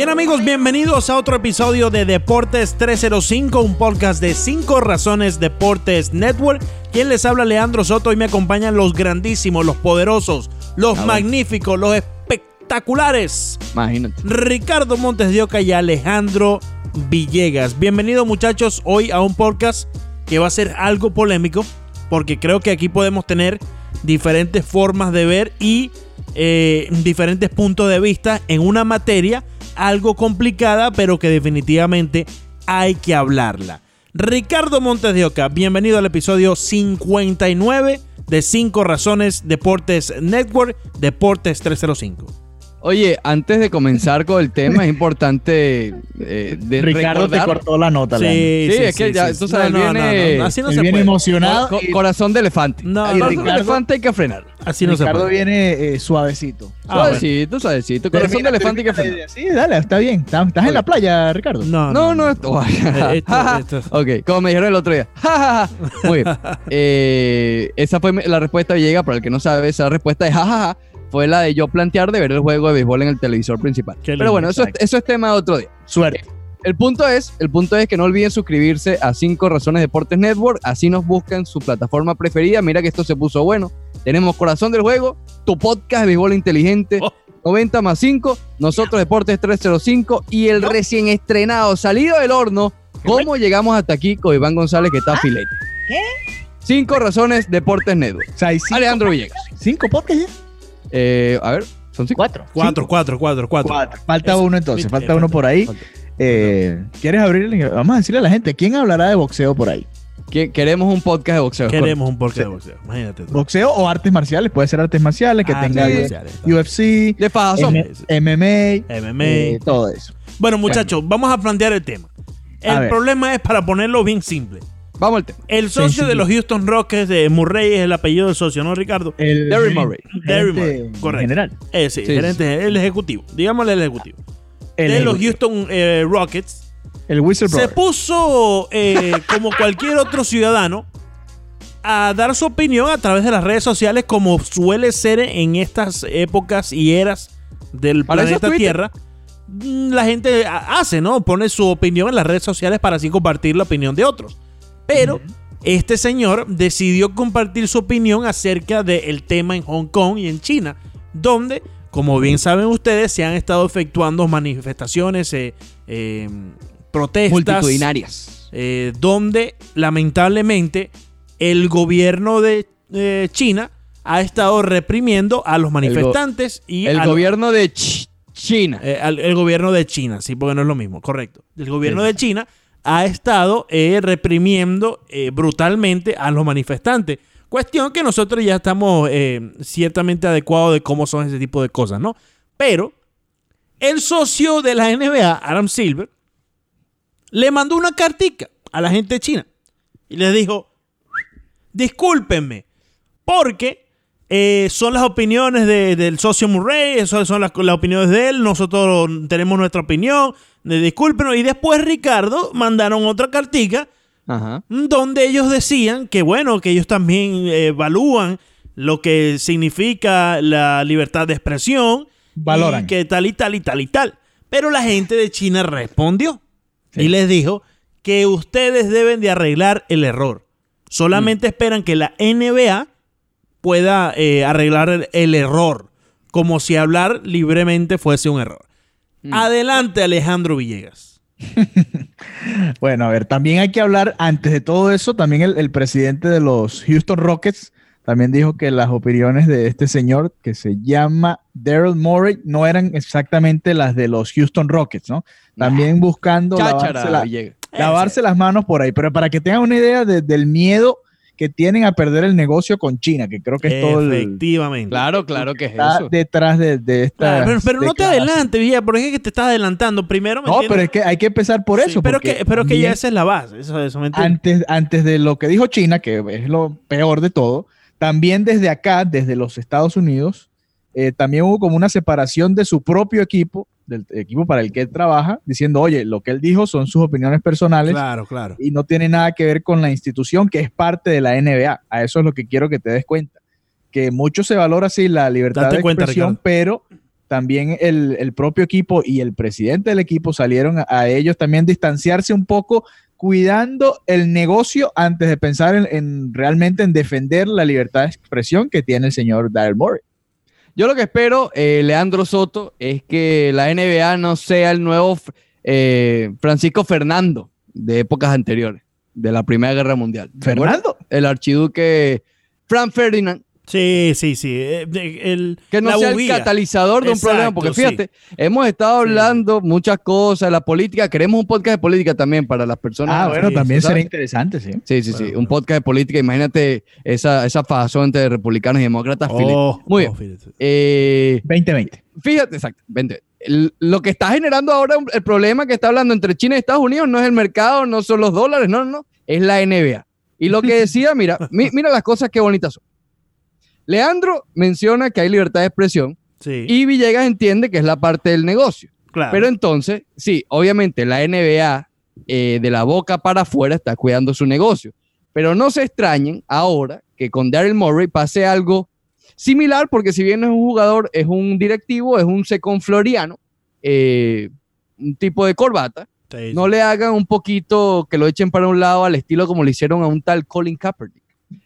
Bien amigos, bienvenidos a otro episodio de Deportes 305, un podcast de 5 razones Deportes Network. Quien les habla Leandro Soto y me acompañan los grandísimos, los poderosos, los magníficos, los espectaculares. Imagínate. Ricardo Montes de Oca y Alejandro Villegas. Bienvenidos muchachos hoy a un podcast que va a ser algo polémico porque creo que aquí podemos tener diferentes formas de ver y eh, diferentes puntos de vista en una materia algo complicada, pero que definitivamente hay que hablarla. Ricardo Montes de Oca, bienvenido al episodio 59 de 5 Razones Deportes Network, Deportes 305. Oye, antes de comenzar con el tema, es importante eh, de Ricardo recordar- te cortó la nota. Sí, Leandro. Sí, es que ya, tú sabes, No, no, viene- no, no, así no se viene puede. emocionado. Co- y corazón de elefante. No, corazón no, de Ricardo- elefante hay que frenar. Así no se Ricardo puede. viene eh, suavecito. Ah, bueno. suavecito, suavecito. Corazón de elefante hay que frenar. Sí, dale, está bien. Estás, estás en la playa, Ricardo. No, No, no, esto. Esto- esto- ok, como me dijeron el otro día. Ja, ja, ja. Muy bien. Eh, esa fue la respuesta llega, para el que no sabe, esa respuesta de jajaja fue la de yo plantear de ver el juego de béisbol en el televisor principal. Qué Pero bueno, eso es, exacto. eso es tema de otro día. Suerte. El punto es, el punto es que no olviden suscribirse a 5 Razones Deportes Network, así nos buscan su plataforma preferida. Mira que esto se puso bueno. Tenemos Corazón del Juego, tu podcast de béisbol inteligente, Oh. 90 más 5, nosotros Deportes 305 y el recién estrenado, salido del horno, ¿cómo llegamos hasta aquí con Iván González que está filete? ¿Qué? 5 Razones Deportes Network. O sea, hay cinco, Alejandro Villegas. cinco podcasts ya. Eh, a ver, son 5. Cuatro. Cuatro, cuatro, cuatro, cuatro. Cuatro. Falta Eso. uno entonces. Falta uno falta- por ahí. Eh, ¿Quieres abrir? Vamos a decirle a la gente. ¿Quién hablará de boxeo por ahí? Queremos un podcast de boxeo. Queremos un podcast de boxeo. Imagínate tú. Boxeo o artes marciales. Puede ser artes marciales que Ah, tenga artes U- marciales. UFC, De MMA, MMA. eh, todo eso. Bueno, muchachos, vamos a plantear el tema. El problema es para ponerlo bien simple. Vamos al tema. El socio Sencillo. de los Houston Rockets de Murray es el apellido del socio, ¿no, Ricardo? El Derry Murray. Derry Murray, correcto. General. Eh, sí, Sí, gerente, el ejecutivo. Digámosle el ejecutivo. El, de los ejecutivo. Houston eh, Rockets. el Se whistleblower. puso, eh, como cualquier otro ciudadano, a dar su opinión a través de las redes sociales, como suele ser en estas épocas y eras del Para eso es planeta. Tierra. Mm, La gente ha- hace, ¿no? Pone su opinión en las redes sociales para así compartir la opinión de otros. Pero este señor decidió compartir su opinión acerca del tema en Hong Kong y en China, donde, como bien saben ustedes, se han estado efectuando manifestaciones, eh, eh, protestas Multitudinarias. eh, donde lamentablemente el gobierno de eh, China ha estado reprimiendo a los manifestantes y El gobierno de Ch- China. al- el gobierno de China, sí, porque no es lo mismo, correcto. El gobierno Sí. de China ha estado eh, reprimiendo eh, brutalmente a los manifestantes. Cuestión que nosotros ya estamos eh, ciertamente adecuados de cómo son ese tipo de cosas, ¿no? Pero el socio de la NBA, Adam Silver, le mandó una cartica a la gente China y les dijo, discúlpenme, porque son las opiniones de- del socio Murray, esas son las opiniones de él, nosotros tenemos nuestra opinión, de, discúlpenos. Y después Ricardo mandaron otra cartica Ajá. donde ellos decían que bueno, que ellos también eh, evalúan lo que significa la libertad de expresión. Valoran. Y que tal y tal y tal y tal. Pero la gente de China respondió y les dijo que ustedes deben de arreglar el error. Solamente esperan que la NBA pueda eh, arreglar el, el error, como si hablar libremente fuese un error. Adelante, Alejandro Villegas. Bueno, a ver, también hay que hablar, antes de todo eso, también el, el presidente de los Houston Rockets también dijo que las opiniones de este señor, que se llama Daryl Morey, no eran exactamente las de los Houston Rockets, ¿no? También buscando Cháchara, lavarse, la- Villegas. lavarse las manos por ahí, pero para que tengan una idea de- del miedo que tienen a perder el negocio con China, que creo que es todo el, Efectivamente. Claro, claro que es está eso. detrás de, de esta. Claro, pero, pero no te adelantes, Villa, porque es que te estás adelantando. Primero, ¿me No, entiendes? pero es que hay que empezar por Sí, eso. pero que, pero que ya esa es la base. Eso, eso antes, antes de lo que dijo China, que es lo peor de todo, también desde acá, desde los Estados Unidos, eh, también hubo como una separación de su propio equipo, del equipo para el que él trabaja, diciendo, oye, lo que él dijo son sus opiniones personales Claro, claro. y no tiene nada que ver con la institución que es parte de la NBA. A eso es lo que quiero que te des cuenta. Que mucho se valora así la libertad Date de cuenta, expresión, Ricardo. pero también el, el propio equipo y el presidente del equipo salieron a, a ellos también distanciarse un poco cuidando el negocio antes de pensar en, en realmente en defender la libertad de expresión que tiene el señor Daryl Morey. Yo lo que espero, eh, Leandro Soto, es que la NBA no sea el nuevo eh, Francisco Fernando de épocas anteriores, de la Primera Guerra Mundial. Fernando. El archiduque Frank Ferdinand, Sí, sí, sí. eh, el- que no la sea el catalizador de un Exacto, problema, porque sí. fíjate, hemos estado hablando muchas cosas de la política, queremos un podcast de política también para las personas. Ah, bueno, sí, también sería interesante, sí. Sí, sí, sí, Bueno, un podcast de política, imagínate esa, esa fazón entre republicanos y demócratas. Oh, Muy oh, bien. Eh, 2020. Fíjate. El- lo que está generando ahora el problema que está hablando entre China y Estados Unidos no es el mercado, no son los dólares, no, no, no, es la NBA. Y lo que decía, mira, mi- mira las cosas que bonitas son. Leandro menciona que hay libertad de expresión Sí, y Villegas entiende que es la parte del negocio. claro. Pero entonces, sí, obviamente la NBA eh, de la boca para afuera está cuidando su negocio. Pero no se extrañen ahora que con Daryl Morey pase algo similar, porque si bien no es un jugador, es un directivo, es un second floriano, eh, un tipo de corbata, Sí, no le hagan un poquito que lo echen para un lado al estilo como le hicieron a un tal Colin Kaepernick.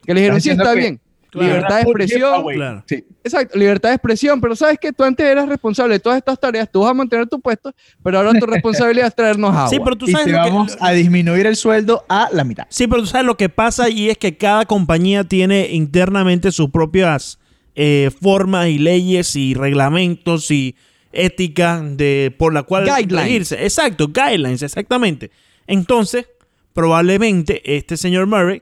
Que le dijeron, sí, está que- bien, Claro. libertad de expresión, Claro. Sí. Exacto, libertad de expresión, pero sabes que tú antes eras responsable de todas estas tareas, tú vas a mantener tu puesto, pero ahora tu responsabilidad es traernos agua. Sí, pero tú Y sabes te lo que- vamos a disminuir el sueldo a la mitad. Sí, pero tú sabes lo que pasa y es que cada compañía tiene internamente sus propias eh, formas y leyes y reglamentos y ética de por la cual Guidelines. regirse. Exacto, guidelines, exactamente. Entonces, probablemente este señor Murray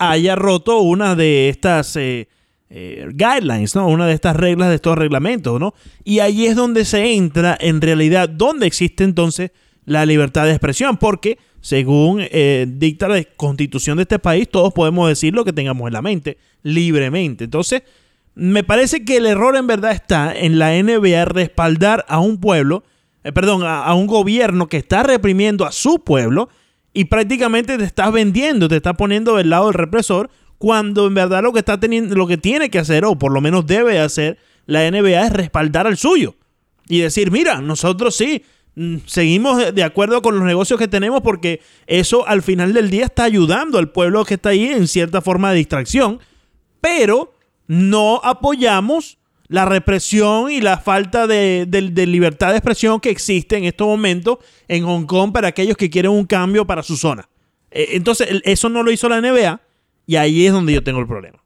haya roto una de estas eh, eh, guidelines, ¿no? Una de estas reglas de estos reglamentos, ¿no? Y ahí es donde se entra en realidad, donde existe entonces la libertad de expresión, porque según eh, dicta la constitución de este país, todos podemos decir lo que tengamos en la mente libremente. Entonces, me parece que el error en verdad está en la NBA respaldar a un pueblo, perdón, a un gobierno que está reprimiendo a su pueblo y prácticamente te estás vendiendo, te está poniendo del lado del represor, cuando en verdad lo que está teniendo, lo que tiene que hacer, o por lo menos debe hacer, la NBA es respaldar al suyo. Y decir, mira, nosotros sí, mm, seguimos de acuerdo con los negocios que tenemos porque eso al final del día está ayudando al pueblo que está ahí en cierta forma de distracción, pero no apoyamos la represión y la falta de, libertad de expresión que existe en estos momentos en Hong Kong para aquellos que quieren un cambio para su zona. Eh, entonces, eso no lo hizo la NBA y ahí es donde yo tengo el problema.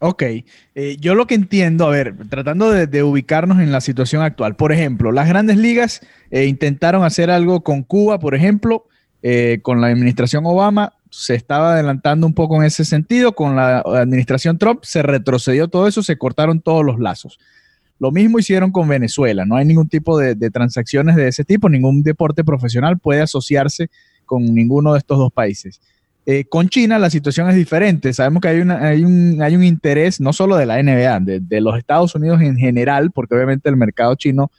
Ok, eh, yo lo que entiendo, a ver, tratando de, ubicarnos en la situación actual, por ejemplo, las grandes ligas eh, intentaron hacer algo con Cuba, por ejemplo, con la administración Obama, se estaba adelantando un poco en ese sentido, con la administración Trump se retrocedió todo eso, se cortaron todos los lazos. Lo mismo hicieron con Venezuela, no hay ningún tipo de, transacciones de ese tipo, ningún deporte profesional puede asociarse con ninguno de estos dos países. Eh, con China la situación es diferente. Sabemos que hay, una- hay, un, hay un interés no solo de la NBA, de, de los Estados Unidos en general, porque obviamente el mercado chino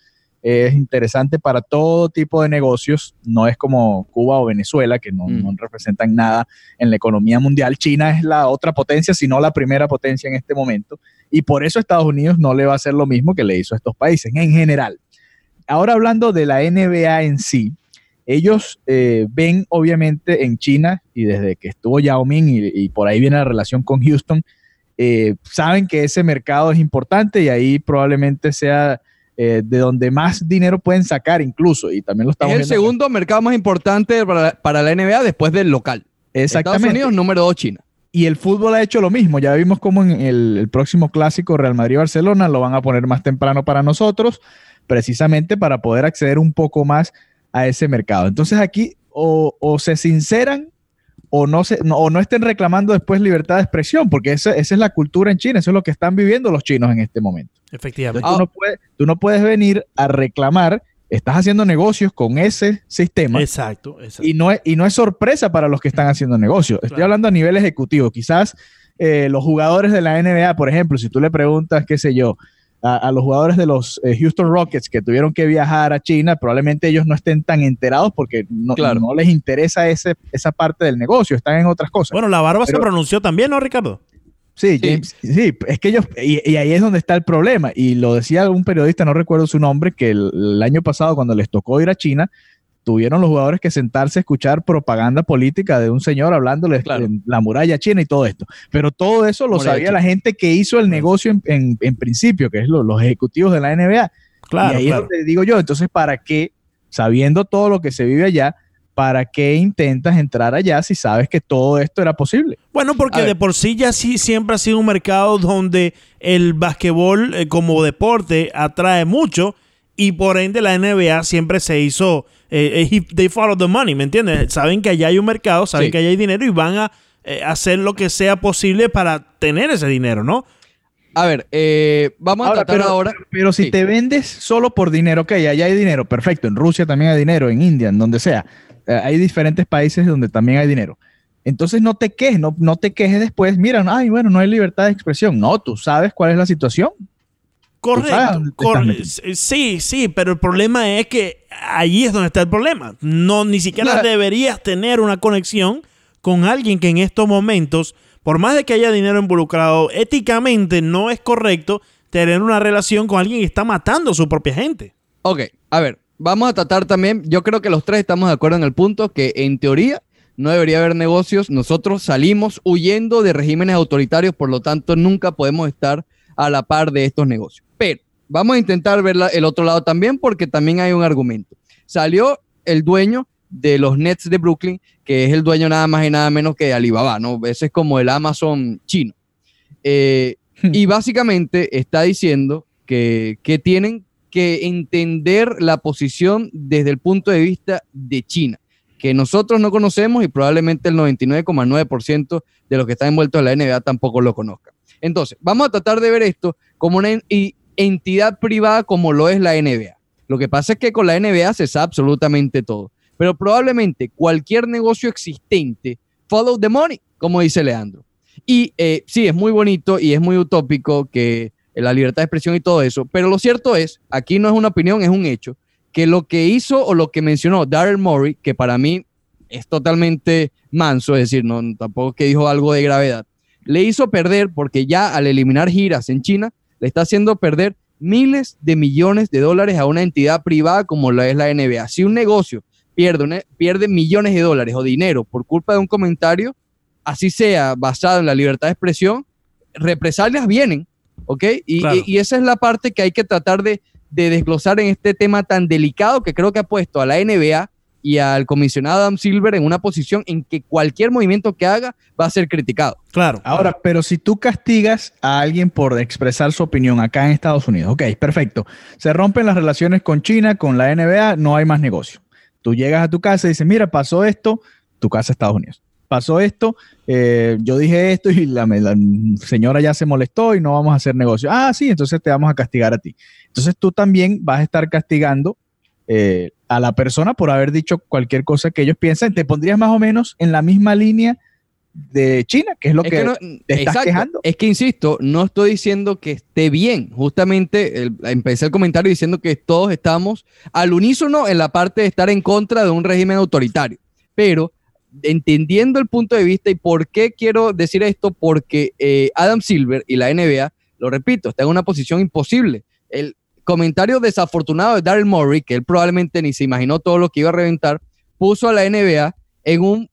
es interesante para todo tipo de negocios. No es como Cuba o Venezuela, que no, Mm. no representan nada en la economía mundial. China es la otra potencia, si no la primera potencia en este momento. Y por eso Estados Unidos no le va a hacer lo mismo que le hizo a estos países en general. Ahora hablando de la NBA en sí, ellos eh, ven obviamente en China y desde que estuvo Yao Ming y, y por ahí viene la relación con Houston, eh, saben que ese mercado es importante y ahí probablemente sea eh, de donde más dinero pueden sacar incluso y también lo Es estamos el viendo. segundo mercado más importante para, para la NBA después del local. Estados Exactamente. Unidos, número dos, China. Y el fútbol ha hecho lo mismo. Ya vimos cómo en el, el próximo clásico Real Madrid-Barcelona lo van a poner más temprano para nosotros, precisamente para poder acceder un poco más a ese mercado. Entonces aquí o, o se sinceran o no, se, no, o no estén reclamando después libertad de expresión, porque esa, esa es la cultura en China, eso es lo que están viviendo los chinos en este momento. Efectivamente. Entonces, tú, no puedes, tú no puedes venir a reclamar, estás haciendo negocios con ese sistema. Exacto, exacto. Y no, es, y no es sorpresa para los que están haciendo negocio. Estoy Claro. hablando a nivel ejecutivo. Quizás eh, los jugadores de la NBA, por ejemplo, si tú le preguntas, qué sé yo, a, a los jugadores de los eh, Houston Rockets que tuvieron que viajar a China, probablemente ellos no estén tan enterados porque no, Claro. no les interesa ese, esa parte del negocio, están en otras cosas. Bueno, la barba se pronunció también, ¿no, Ricardo? Sí, James, sí, es que ellos, y, ahí es donde está el problema. Y lo decía un periodista, no recuerdo su nombre, que el, año pasado cuando les tocó ir a China, tuvieron los jugadores que sentarse a escuchar propaganda política de un señor hablándoles de la muralla china y todo esto. Pero todo eso lo sabía la gente que hizo el negocio en, principio, que es los ejecutivos de la NBA. Claro, y ahí es donde digo yo, entonces, ¿para qué, sabiendo todo lo que se vive allá, ¿para qué intentas entrar allá si sabes que todo esto era posible? Bueno, porque de por sí ya sí siempre ha sido un mercado donde el basquetbol eh, como deporte atrae mucho y por ende la NBA siempre se hizo, eh, eh they follow the money, ¿me entiendes? Saben que allá hay un mercado, saben que allá hay dinero y van a eh, hacer lo que sea posible para tener ese dinero, ¿no? A ver, vamos a tratar ahora. Pero, si te vendes solo por dinero, ok, allá hay dinero, perfecto. En Rusia también hay dinero, en India, en donde sea. Eh, hay diferentes países donde también hay dinero. Entonces no te quejes, no, no te quejes después, mira, ay, bueno, no hay libertad de expresión. No, tú sabes cuál es la situación. Correcto. sí, sí, pero el problema es que ahí es donde está el problema. No, ni siquiera deberías tener una conexión con alguien que en estos momentos, por más de que haya dinero involucrado, éticamente no es correcto tener una relación con alguien que está matando a su propia gente. Ok, a ver, vamos a tratar también, yo creo que los tres estamos de acuerdo en el punto que en teoría no debería haber negocios. Nosotros salimos huyendo de regímenes autoritarios, por lo tanto nunca podemos estar a la par de estos negocios. Vamos a intentar ver el otro lado también porque también hay un argumento. Salió el dueño de los Nets de Brooklyn, que es el dueño nada más y nada menos que Alibaba, ¿no? Ese es como el Amazon chino. Eh, y básicamente está diciendo que, que tienen que entender la posición desde el punto de vista de China, que nosotros no conocemos y probablemente el 99,9% de los que están envueltos en la NBA tampoco lo conozcan. Entonces, vamos a tratar de ver esto como una entidad privada como lo es la NBA. Lo que pasa es que con la NBA se sabe absolutamente todo, pero probablemente cualquier negocio existente follow the money, como dice Leandro. Y eh, sí, es muy bonito y es muy utópico que la libertad de expresión y todo eso. Pero lo cierto es, aquí no es una opinión, es un hecho, que lo que hizo o lo que mencionó Daryl Morey, que para mí es totalmente manso, es decir, no, tampoco que dijo algo de gravedad, le hizo perder, porque ya al eliminar giras en China, le está haciendo perder miles de millones de dólares a una entidad privada como la es la NBA. Si un negocio pierde, pierde millones de dólares o dinero por culpa de un comentario, así sea basado en la libertad de expresión, represalias vienen ¿ok? Y, esa es la parte que hay que tratar de, desglosar en este tema tan delicado que creo que ha puesto a la NBA y al comisionado Adam Silver en una posición en que cualquier movimiento que haga va a ser criticado. Claro. Ahora, pero si tú castigas a alguien por expresar su opinión acá en Estados Unidos, ok, perfecto. Se rompen las relaciones con China, con la NBA, no hay más negocio. Tú llegas a tu casa y dices, mira, pasó esto, tu casa Estados Unidos pasó esto, eh, yo dije esto y la, señora ya se molestó y no vamos a hacer negocio. Ah, sí, entonces te vamos a castigar a ti. Entonces tú también vas a estar castigando eh, a la persona por haber dicho cualquier cosa que ellos piensan. Te pondrías más o menos en la misma línea de China, que es lo que, te estás quejando. Es que insisto, no estoy diciendo que esté bien. Justamente empecé el comentario diciendo que todos estamos al unísono en la parte de estar en contra de un régimen autoritario. Pero entendiendo el punto de vista y por qué quiero decir esto, porque eh, Adam Silver y la NBA, lo repito, está en una posición imposible. El comentario desafortunado de Daryl Morey, que él probablemente ni se imaginó todo lo que iba a reventar, puso a la NBA en un,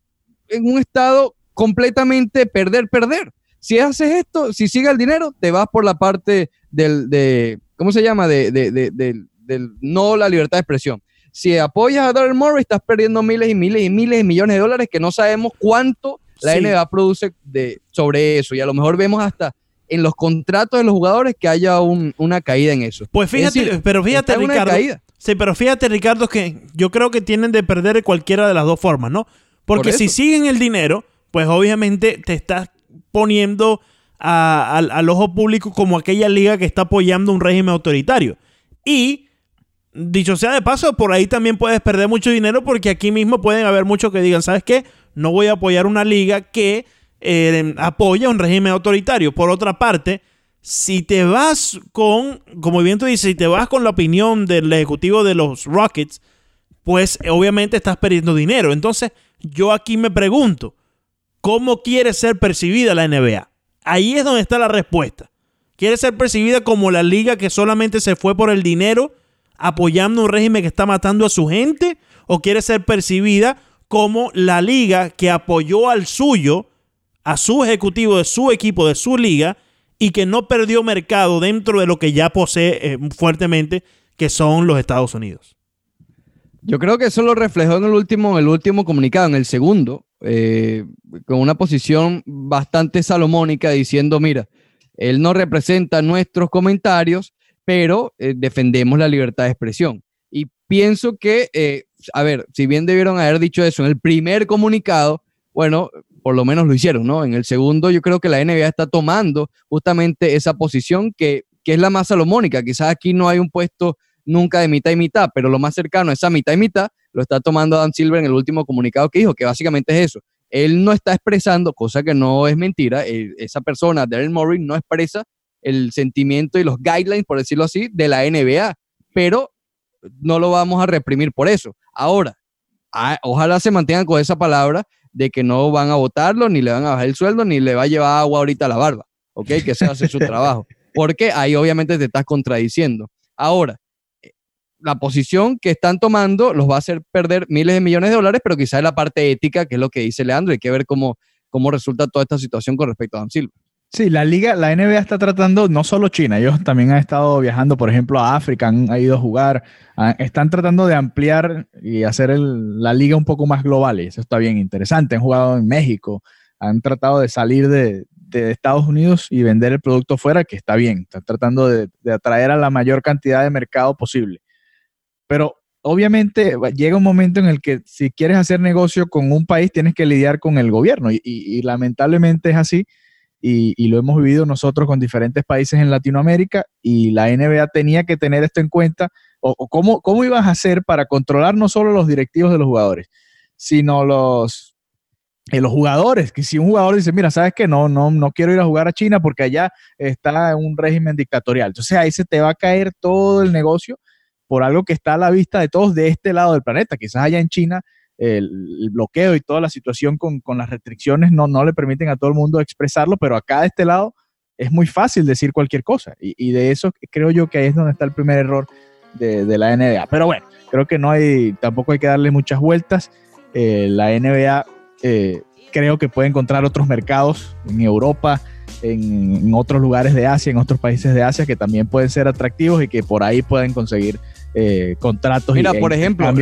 en un estado completamente perder, perder. Si haces esto, si sigue el dinero, te vas por la parte del, de, ¿cómo se llama? De, de, de, del no la libertad de expresión si apoyas a Daryl Morey, estás perdiendo miles y miles y miles de millones de dólares que no sabemos cuánto la NBA produce de, sobre eso. Y a lo mejor vemos hasta en los contratos de los jugadores que haya una caída en eso. Pues fíjate, pero fíjate, Ricardo. Sí, pero fíjate, Ricardo, que yo creo que tienen de perder cualquiera de las dos formas, ¿no? Porque si siguen el dinero, pues obviamente te estás poniendo al ojo público como aquella liga que está apoyando un régimen autoritario. Y dicho sea de paso, por ahí también puedes perder mucho dinero porque aquí mismo pueden haber muchos que digan, ¿sabes qué? No voy a apoyar una liga que eh, apoya un régimen autoritario. Por otra parte, si te vas con, como bien tú dices, si te vas con la opinión del ejecutivo de los Rockets, pues obviamente estás perdiendo dinero. Entonces, yo aquí me pregunto, ¿cómo quiere ser percibida la NBA? Ahí es donde está la respuesta. ¿Quiere ser percibida como la liga que solamente se fue por el dinero apoyando un régimen que está matando a su gente? ¿O quiere ser percibida como la liga que apoyó al suyo, a su ejecutivo de su equipo, de su liga, y que no perdió mercado dentro de lo que ya posee eh, fuertemente, que son los Estados Unidos? Yo creo que eso lo reflejó en el último, el último comunicado, en el segundo, eh, con una posición bastante salomónica diciendo, mira, él no representa nuestros comentarios, pero eh, defendemos la libertad de expresión. Y pienso que, a ver, si bien debieron haber dicho eso en el primer comunicado, bueno, por lo menos lo hicieron, ¿no? En el segundo yo creo que la NBA está tomando justamente esa posición que, que es la más salomónica. Quizás aquí no hay un puesto nunca de mitad y mitad, pero lo más cercano a esa mitad y mitad lo está tomando Adam Silver en el último comunicado que dijo, que básicamente es eso. Él no está expresando, cosa que no es mentira, eh, esa persona, Darren Murray, no expresa el sentimiento y los guidelines, por decirlo así, de la NBA, pero no lo vamos a reprimir por eso. Ahora, ojalá se mantengan con esa palabra de que no van a votarlo, ni le van a bajar el sueldo, ni le va a llevar agua ahorita a la barba, ¿ok? Que se hace su trabajo, porque ahí obviamente te estás contradiciendo. Ahora, la posición que están tomando los va a hacer perder miles de millones de dólares, pero quizás es la parte ética, que es lo que dice Leandro, hay que ver cómo, cómo resulta toda esta situación con respecto a Dan Silva. Sí, la liga, la NBA está tratando, no solo China, ellos también han estado viajando, por ejemplo, a África, han, ido a jugar, están tratando de ampliar y hacer la liga un poco más global, y eso está bien interesante. Han jugado en México, han tratado de salir de, Estados Unidos y vender el producto fuera, que está bien, están tratando de, atraer a la mayor cantidad de mercado posible. Pero obviamente llega un momento en el que si quieres hacer negocio con un país tienes que lidiar con el gobierno y, lamentablemente es así y, lo hemos vivido nosotros con diferentes países en Latinoamérica y la NBA tenía que tener esto en cuenta o, cómo, cómo ibas a hacer para controlar no solo los directivos de los jugadores, sino los, eh, los jugadores, que si un jugador dice, mira, sabes que no, no, no quiero ir a jugar a China porque allá está un régimen dictatorial. Entonces ahí se te va a caer todo el negocio por algo que está a la vista de todos de este lado del planeta. Quizás allá en China el, bloqueo y toda la situación con, las restricciones no, no le permiten a todo el mundo expresarlo, pero acá de este lado es muy fácil decir cualquier cosa. Y, de eso creo yo que ahí es donde está el primer error de, la NBA. Pero bueno, creo que no hay, tampoco hay que darle muchas vueltas. Eh, la NBA eh, creo que puede encontrar otros mercados en Europa, en, en, otros lugares de Asia, en otros países de Asia que también pueden ser atractivos y que por ahí pueden conseguir eh, contratos. Mira, por ejemplo,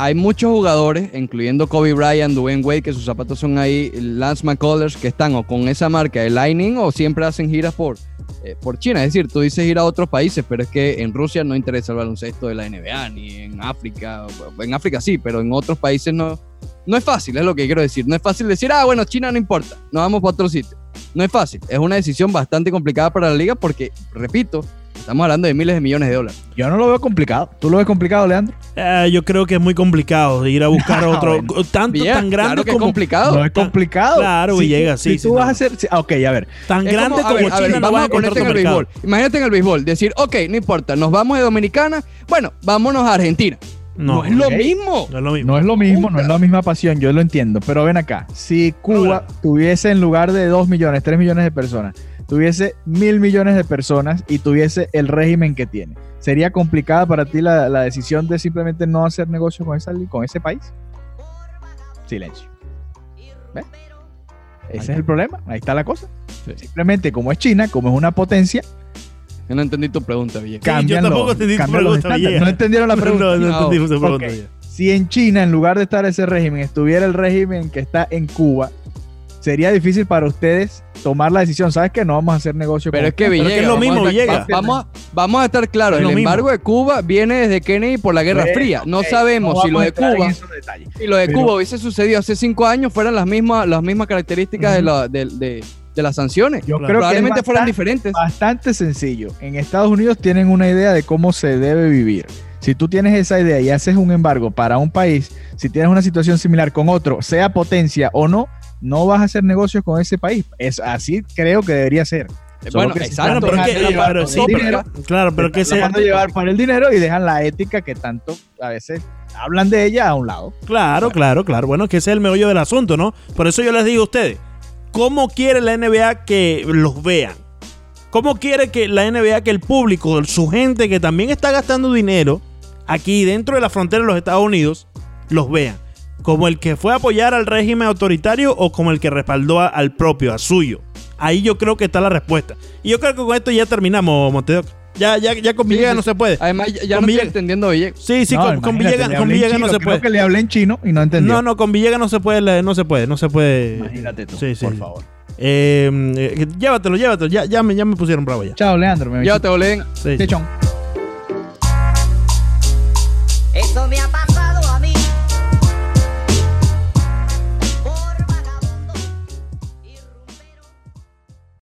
hay muchos jugadores, incluyendo Kobe Bryant, Dwayne Wade, que sus zapatos son ahí, Lance McCullers, que están o con esa marca de Lightning o siempre hacen giras por, eh, por China. Es decir, tú dices ir a otros países, pero es que en Rusia no interesa el baloncesto de la NBA, ni en África. En África sí, pero en otros países no. No es fácil, es lo que quiero decir. No es fácil decir, ah, bueno, China no importa, nos vamos para otro sitio. No es fácil, es una decisión bastante complicada para la liga porque, repito, Estamos hablando de miles de millones de dólares. Yo no lo veo complicado. ¿Tú lo ves complicado, Leandro? Eh, yo creo que es muy complicado de ir a buscar otro. Tanto, tan grande claro que como. Es complicado. No es complicado. Claro, y llega, sí. Si tú vas a hacer. ok, a ver. Tan grande como, China, vamos a ponerte en el béisbol. Imagínate en el béisbol. Decir, ok, no importa, nos vamos de Dominicana. Bueno, vámonos a Argentina. No, es lo mismo. No es lo mismo. No es lo mismo, no es la misma pasión, yo lo entiendo. Pero ven acá, si Cuba tuviese en lugar de 2 millones, 3 millones de personas, tuviese mil millones de personas y tuviese el régimen que tiene, ¿sería complicada para ti la, decisión de simplemente no hacer negocio con, esa, con ese país? Silencio. ¿Ves? Ese es el problema, ahí está la cosa. Simplemente como es China, como es una potencia, yo no entendí tu pregunta, Villegas. yo tampoco entendí tu pregunta, No entendieron la pregunta. No, no entendí tu pregunta, Si en China, en lugar de estar ese régimen, estuviera el régimen que está en Cuba, sería difícil para ustedes tomar la decisión. ¿Sabes que No vamos a hacer negocio Pero es que Villegas. es lo mismo, Villegas. Vamos, a, vamos a estar claros. El embargo de Cuba viene desde Kennedy por la Guerra Fría. No sabemos si lo de Cuba. Si lo de Cuba hubiese sucedido hace cinco años, fueran las mismas, las mismas características de, la, de, las sanciones. Yo creo Probablemente fueran diferentes. Bastante sencillo. En Estados Unidos tienen una idea de cómo se debe vivir. Si tú tienes esa idea y haces un embargo para un país, si tienes una situación similar con otro, sea potencia o no, no vas a hacer negocios con ese país. Es así creo que debería ser. bueno, exacto, pero que, sí, claro, pero que se llevar para el dinero y dejan la ética que tanto a veces hablan de ella a un lado. Claro, claro, claro. Bueno, que ese es el meollo del asunto, ¿no? Por eso yo les digo a ustedes, ¿cómo quiere la NBA que los vean? ¿Cómo quiere que la NBA, que el público, su gente que también está gastando dinero aquí dentro de la frontera de los Estados Unidos, los vean? ¿Como el que fue a apoyar al régimen autoritario o como el que respaldó al propio, a suyo? Ahí yo creo que está la respuesta. Y yo creo que con esto ya terminamos, Montedoc. Ya, ya, ya con Villegas sí. no se puede. Además, ya, Con no Villegas- estoy entendiendo Villegas. Sí, sí, No, con, con Villegas, le con Villegas no se creo puede. que le hablé en chino y no entendió. No, no, con Villegas no se puede, no se puede, no se puede. Imagínate tú, Sí, sí. por favor. Eh, eh, llévatelo, llévatelo. Ya, ya, me, ya me pusieron bravo ya. Chao, Leandro. Me Ya te olen. Sí, sí. Chechón.